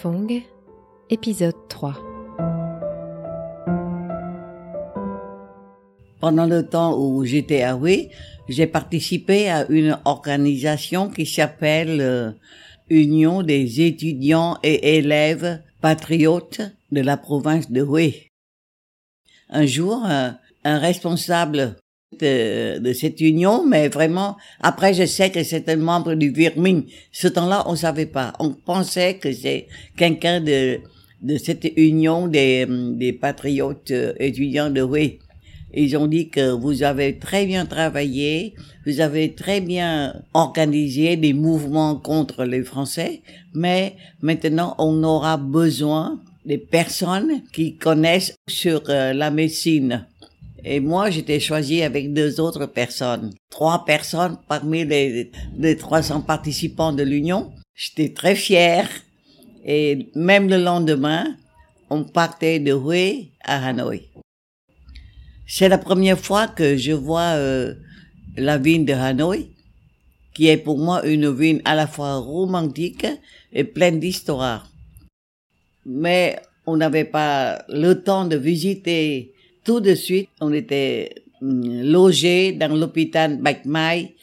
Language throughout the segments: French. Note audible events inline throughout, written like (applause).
Fong, épisode 3. Pendant le temps où j'étais à Hue, j'ai participé à une organisation qui s'appelle euh, Union des étudiants et élèves patriotes de la province de Hue. Un jour, un, un responsable de, de, cette union, mais vraiment, après, je sais que c'est un membre du Virmin. Ce temps-là, on savait pas. On pensait que c'est quelqu'un de, de cette union des, des patriotes euh, étudiants de Hue. Ils ont dit que vous avez très bien travaillé, vous avez très bien organisé des mouvements contre les Français, mais maintenant on aura besoin des personnes qui connaissent sur euh, la médecine. Et moi, j'étais choisi avec deux autres personnes. Trois personnes parmi les, les 300 participants de l'Union. J'étais très fier. Et même le lendemain, on partait de Hue à Hanoï. C'est la première fois que je vois euh, la ville de Hanoï, qui est pour moi une ville à la fois romantique et pleine d'histoire. Mais on n'avait pas le temps de visiter tout de suite. On était logé dans l'hôpital Bạch Mai.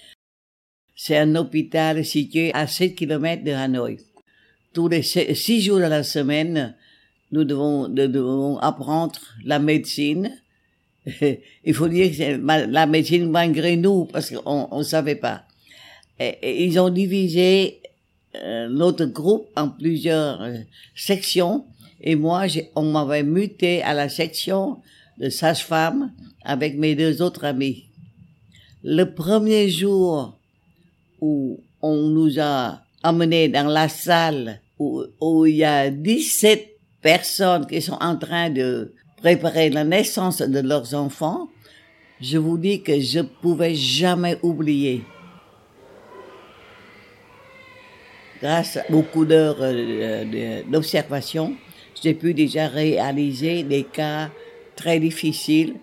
C'est un hôpital situé à 7 km de Hanoï. Tous les six jours de la semaine, nous devons, nous devons apprendre la médecine, (laughs) il faut dire que la médecine malgré nous, parce qu'on ne savait pas. Et, ils ont divisé euh, notre groupe en plusieurs euh, sections, et moi, on m'avait muté à la section de sage-femme avec mes deux autres amis. Le premier jour où on nous a emmenés dans la salle où, où il y a 17 personnes qui sont en train de préparer la naissance de leurs enfants, je vous dis que je pouvais jamais oublier. Grâce à beaucoup d'heures euh, d'observation, j'ai pu déjà réaliser des cas très difficiles.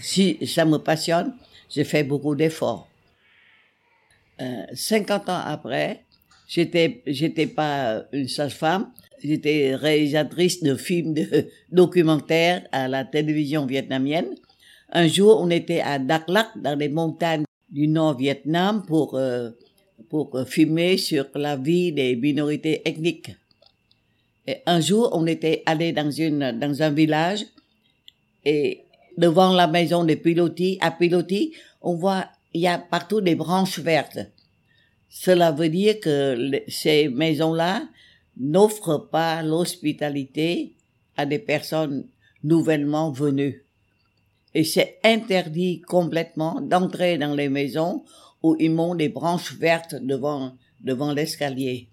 Si ça me passionne, j'ai fait beaucoup d'efforts. Euh, 50 ans après, j'étais, j'étais pas une sage-femme, J'étais réalisatrice de films de (laughs) documentaires à la télévision vietnamienne. Un jour, on était à Dak Lak, dans les montagnes du nord Vietnam, pour euh, pour filmer sur la vie des minorités ethniques. Et un jour, on était allé dans une dans un village et devant la maison de Piloti, à Piloti, on voit il y a partout des branches vertes. Cela veut dire que ces maisons-là n'offre pas l'hospitalité à des personnes nouvellement venues. Et c'est interdit complètement d'entrer dans les maisons où ils ont des branches vertes devant, devant l'escalier.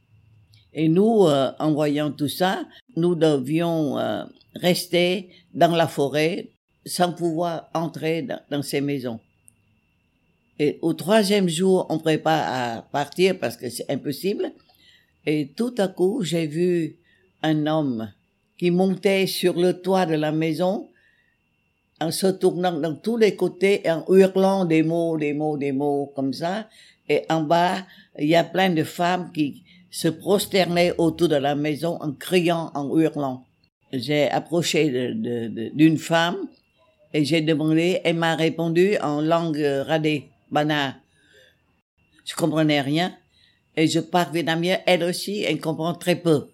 Et nous, euh, en voyant tout ça, nous devions euh, rester dans la forêt sans pouvoir entrer dans, dans, ces maisons. Et au troisième jour, on prépare à partir parce que c'est impossible. Et tout à coup, j'ai vu un homme qui montait sur le toit de la maison en se tournant dans tous les côtés et en hurlant des mots, des mots, des mots comme ça. Et en bas, il y a plein de femmes qui se prosternaient autour de la maison en criant, en hurlant. J'ai approché d'une femme et j'ai demandé, elle m'a répondu en langue radée, bana. Je comprenais rien. Et je parle vietnamien, elle aussi, elle comprend très peu.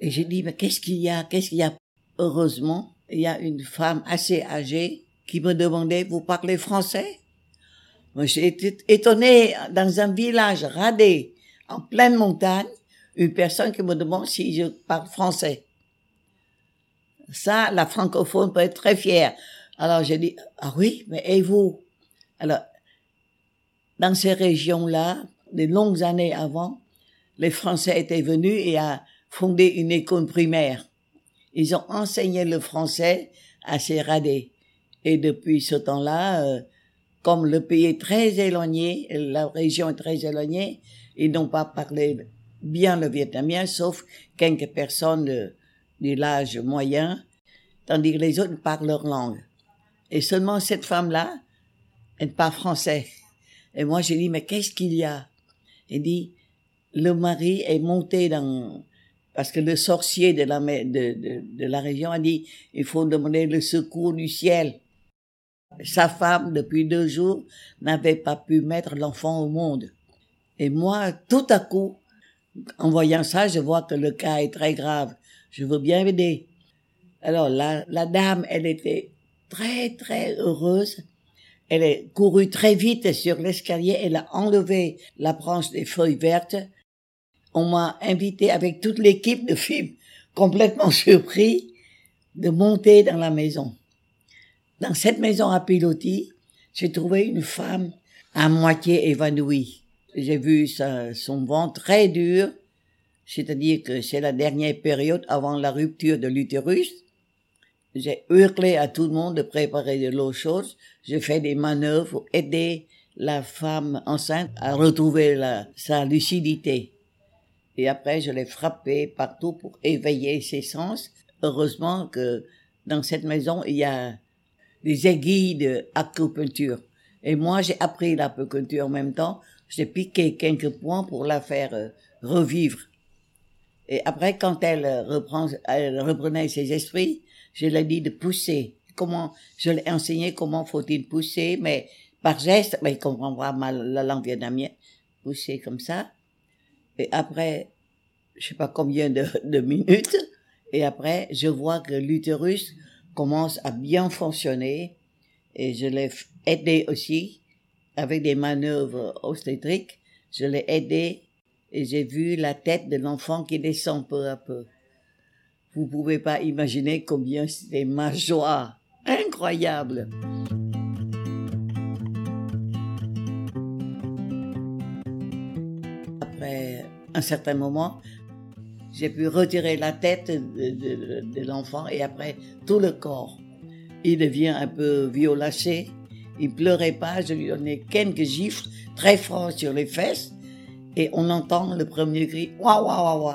Et j'ai dit, mais qu'est-ce qu'il y a, qu'est-ce qu'il y a? Heureusement, il y a une femme assez âgée qui me demandait, vous parlez français? J'ai été étonné dans un village radé, en pleine montagne, une personne qui me demande si je parle français. Ça, la francophone peut être très fière. Alors j'ai dit, ah oui, mais et vous? Alors, dans ces régions-là, des longues années avant, les Français étaient venus et a fondé une école primaire. Ils ont enseigné le français à ces radés. Et depuis ce temps-là, euh, comme le pays est très éloigné, la région est très éloignée, ils n'ont pas parlé bien le vietnamien, sauf quelques personnes de, l'âge moyen, tandis que les autres parlent leur langue. Et seulement cette femme-là, elle parle français. Et moi, j'ai dit, mais qu'est-ce qu'il y a? Il dit, le mari est monté dans, parce que le sorcier de la, de, de, de la région a dit, il faut demander le secours du ciel. Sa femme, depuis deux jours, n'avait pas pu mettre l'enfant au monde. Et moi, tout à coup, en voyant ça, je vois que le cas est très grave. Je veux bien aider. Alors, la, la dame, elle était très, très heureuse. Elle est courue très vite sur l'escalier. Elle a enlevé la branche des feuilles vertes. On m'a invité avec toute l'équipe de films, complètement (laughs) surpris, de monter dans la maison. Dans cette maison à pilotis, j'ai trouvé une femme à moitié évanouie. J'ai vu son ventre très dur, c'est-à-dire que c'est la dernière période avant la rupture de l'utérus. J'ai hurlé à tout le monde de préparer de l'eau chaude. J'ai fait des manœuvres pour aider la femme enceinte à retrouver sa lucidité. Et après, je l'ai frappé partout pour éveiller ses sens. Heureusement que dans cette maison, il y a des aiguilles d'acupuncture. Et moi, j'ai appris l'acupuncture en même temps. J'ai piqué quelques points pour la faire euh, revivre. Et après, quand elle reprend, elle reprenait ses esprits, je lui ai dit de pousser. Comment, je l'ai enseigné comment faut-il pousser, mais par geste, mais il comprendra mal la langue vietnamienne. Pousser comme ça. Et après, je sais pas combien de, de minutes, et après, je vois que l'utérus commence à bien fonctionner et je l'ai aidé aussi avec des manœuvres obstétriques. Je l'ai aidé et j'ai vu la tête de l'enfant qui descend peu à peu. Vous pouvez pas imaginer combien c'était ma joie. Incroyable. Après un certain moment, j'ai pu retirer la tête de, l'enfant et après tout le corps. Il devient un peu violacé. Il pleurait pas. Je lui donnais quelques gifles très forts sur les fesses et on entend le premier cri. Waouh, waouh, waouh.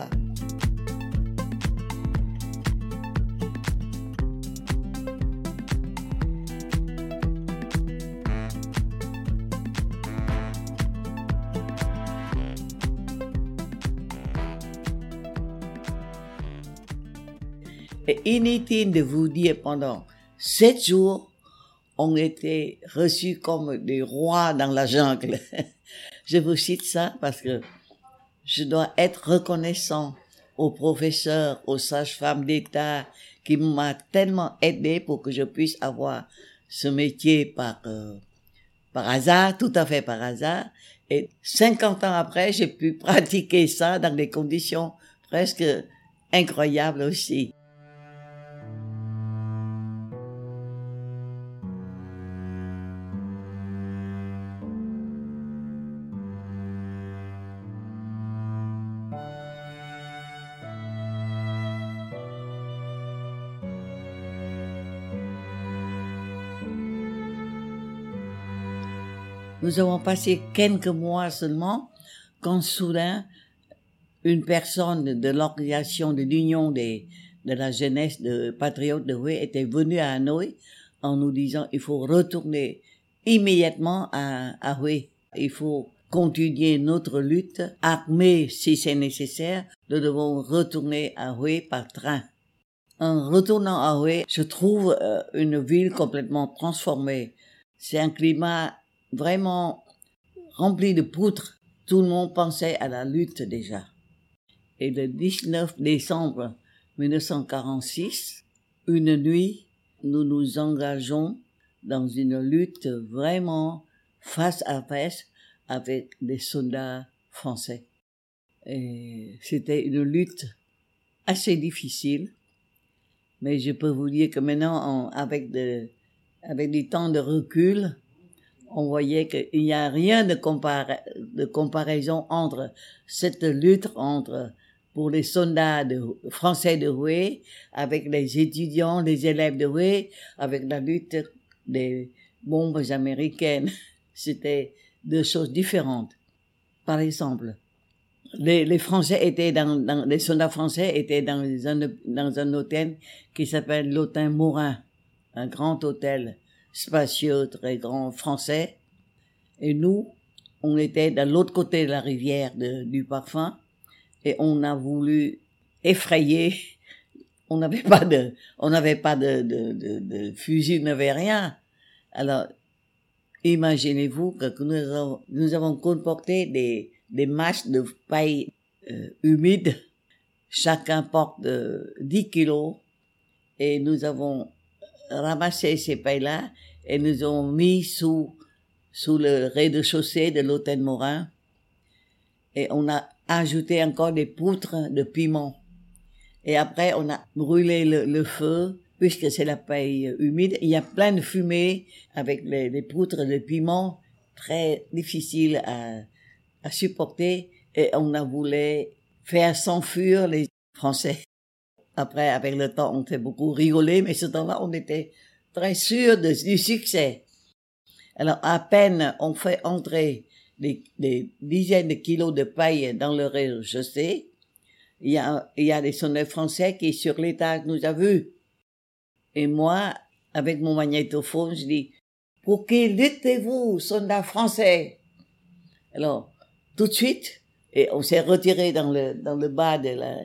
Et inutile de vous dire pendant sept jours, on était reçus comme des rois dans la jungle. (laughs) je vous cite ça parce que je dois être reconnaissant aux professeurs, aux sages-femmes d'État qui m'ont tellement aidé pour que je puisse avoir ce métier par, euh, par hasard, tout à fait par hasard. Et 50 ans après, j'ai pu pratiquer ça dans des conditions presque incroyables aussi. Nous avons passé quelques mois seulement quand soudain une personne de l'organisation de l'Union des, de la jeunesse de patriotes de Hue était venue à Hanoï en nous disant il faut retourner immédiatement à, à Hue. Il faut continuer notre lutte, armée si c'est nécessaire, nous devons retourner à Hue par train. En retournant à Hue, je trouve euh, une ville complètement transformée. C'est un climat vraiment rempli de poutres. Tout le monde pensait à la lutte déjà. Et le 19 décembre 1946, une nuit, nous nous engageons dans une lutte vraiment face à face avec des soldats français. Et c'était une lutte assez difficile, mais je peux vous dire que maintenant, avec, de, avec des temps de recul, on voyait qu'il n'y a rien de, de comparaison entre cette lutte entre pour les soldats français de Houé, avec les étudiants, les élèves de Houé, avec la lutte des bombes américaines. (laughs) C'était deux choses différentes. Par exemple, les, les Français étaient dans, dans, les soldats français étaient dans un, dans un hôtel qui s'appelle l'hôtel Morin, un grand hôtel spacieux, très grand, français. Et nous, on était de l'autre côté de la rivière du parfum et on a voulu effrayés. On n'avait pas de, on n'avait pas de, de, de, de fusil, on n'avait rien. Alors, imaginez-vous que nous avons, nous avons comporté des, des masses de paille euh, humide. Chacun porte euh, 10 kilos et nous avons ramassé ces pailles-là et nous avons mis sous, sous le rez-de-chaussée de l'hôtel Morin. Et on a ajouté encore des poutres de piment. Et après, on a brûlé le, feu, puisque c'est la paille humide. Il y a plein de fumée avec les, les poutres de piment, très difficile à, à supporter. Et on a voulu faire s'enfuir les Français. Après, avec le temps, on fait beaucoup rigoler, mais ce temps-là, on était très sûr de, du succès. Alors, à peine on fait entrer des, dizaines de kilos de paille dans le rez-de-chaussée, il y a, il y a des soldats français qui, sur l'étage, nous a vus. Et moi, avec mon magnétophone, je dis, pour qui luttez-vous, soldats français? Alors, tout de suite, et on s'est retiré dans le, dans le bas de la,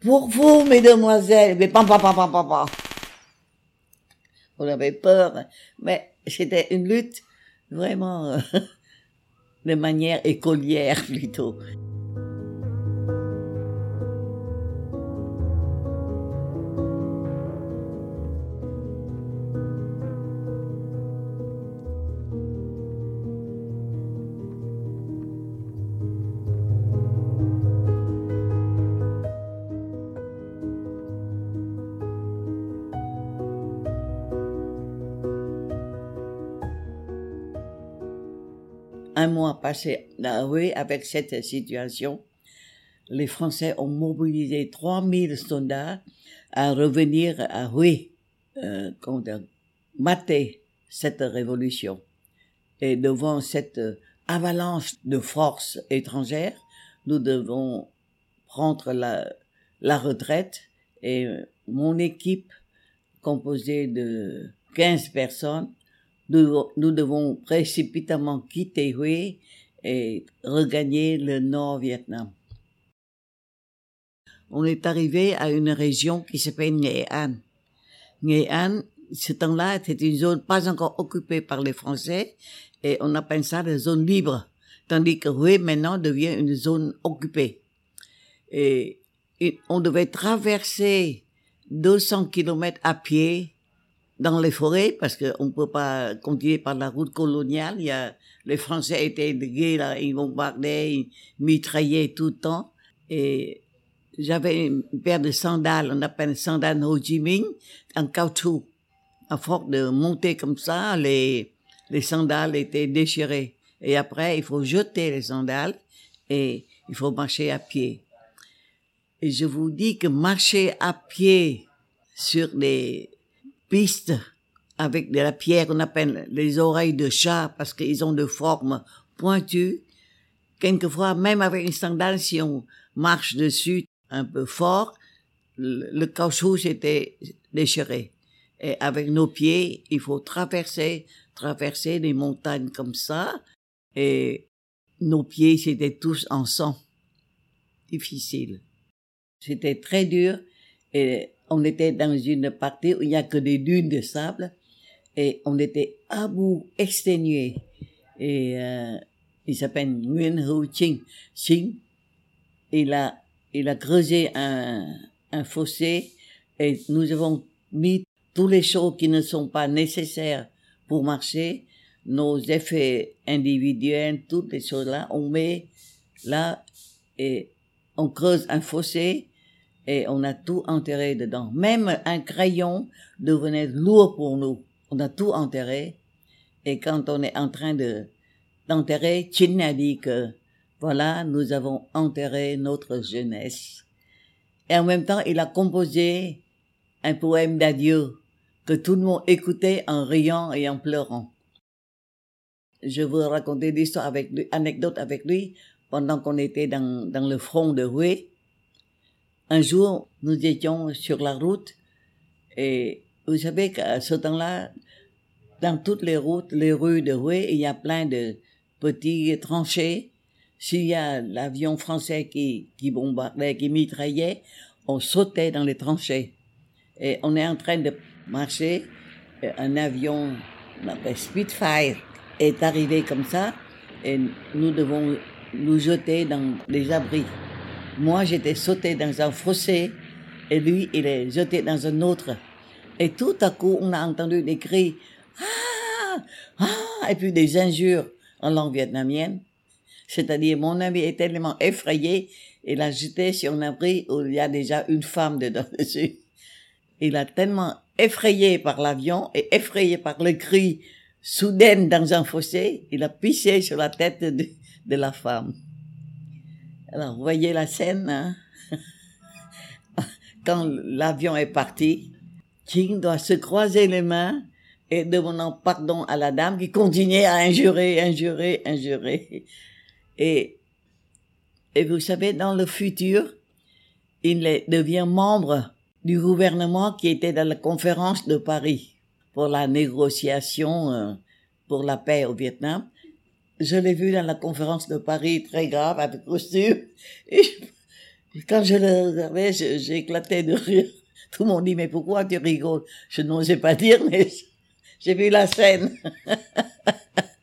pour vous, mesdemoiselles, mais pam, pam, pam, pam, pam, pam. On avait peur, mais c'était une lutte vraiment (laughs) de manière écolière plutôt. Un mois passé à Hue avec cette situation, les Français ont mobilisé 3000 soldats à revenir à Hue, euh, mater cette révolution. Et devant cette avalanche de forces étrangères, nous devons prendre la, la retraite et mon équipe composée de 15 personnes nous, devons précipitamment quitter Hue et regagner le nord Vietnam. On est arrivé à une région qui s'appelle Nghệ An. Nghệ An, ce temps-là, c'était une zone pas encore occupée par les Français et on appelle ça la zone libre, tandis que Hue maintenant devient une zone occupée. Et, et on devait traverser 200 kilomètres à pied dans les forêts parce qu'on ne peut pas continuer par la route coloniale. Il y a, les Français étaient de là, ils bombardaient, ils mitraillaient tout le temps. Et j'avais une paire de sandales, on appelle sandales Ho Chi Minh, en caoutchouc. À force de monter comme ça, les, les sandales étaient déchirées. Et après, il faut jeter les sandales et il faut marcher à pied. Et je vous dis que marcher à pied sur les avec de la pierre qu'on appelle les oreilles de chat parce qu'ils ont de formes pointues. Quelquefois, même avec une sandale, si on marche dessus un peu fort, le, le caoutchouc s'était déchiré. Et avec nos pieds, il faut traverser, traverser des montagnes comme ça. Et nos pieds, c'était tous en sang. Difficile. C'était très dur. Et on était dans une partie où il n'y a que des dunes de sable et on était à bout, exténués. Et euh, il s'appelle Nguyen Hu Ching. Ching. Il a, il a creusé un, un fossé et nous avons mis tous les choses qui ne sont pas nécessaires pour marcher, nos effets individuels, toutes les choses là, on met là et on creuse un fossé et on a tout enterré dedans. Même un crayon devenait lourd pour nous. On a tout enterré. Et quand on est en train de d'enterrer, Chin a dit que voilà, nous avons enterré notre jeunesse. Et en même temps, il a composé un poème d'adieu que tout le monde écoutait en riant et en pleurant. Je veux raconter l'histoire avec lui, anecdote avec lui pendant qu'on était dans, dans le front de Hue un jour, nous étions sur la route et vous savez qu'à ce temps-là, dans toutes les routes, les rues de Hue, il y a plein de petits tranchées. S'il y a l'avion français qui, qui bombardait, qui mitraillait, on sautait dans les tranchées. Et on est en train de marcher, un avion, on appelle Spitfire, est arrivé comme ça, et nous devons nous jeter dans les abris. Moi, j'étais sauté dans un fossé, et lui, il est jeté dans un autre. Et tout à coup, on a entendu des cris, ah, ah, et puis des injures en langue vietnamienne. C'est-à-dire, mon ami est tellement effrayé, il a jeté sur un abri où il y a déjà une femme dedans (laughs) dessus. Il a tellement effrayé par l'avion et effrayé par le cri soudain dans un fossé, il a pissé sur la tête de, de la femme. Alors, vous voyez la scène, hein? (laughs) Quand l'avion est parti, King doit se croiser les mains et demandant pardon à la dame qui continuait à injurer, injurer, injurer. Et, et vous savez, dans le futur, il devient membre du gouvernement qui était dans la conférence de Paris pour la négociation euh, pour la paix au Vietnam. Je l'ai vu dans la conférence de Paris, très grave, avec costume. Et quand je le regardais, éclaté de rire. Tout le monde dit, mais pourquoi tu rigoles? Je n'osais pas dire, mais j'ai vu la scène. (laughs)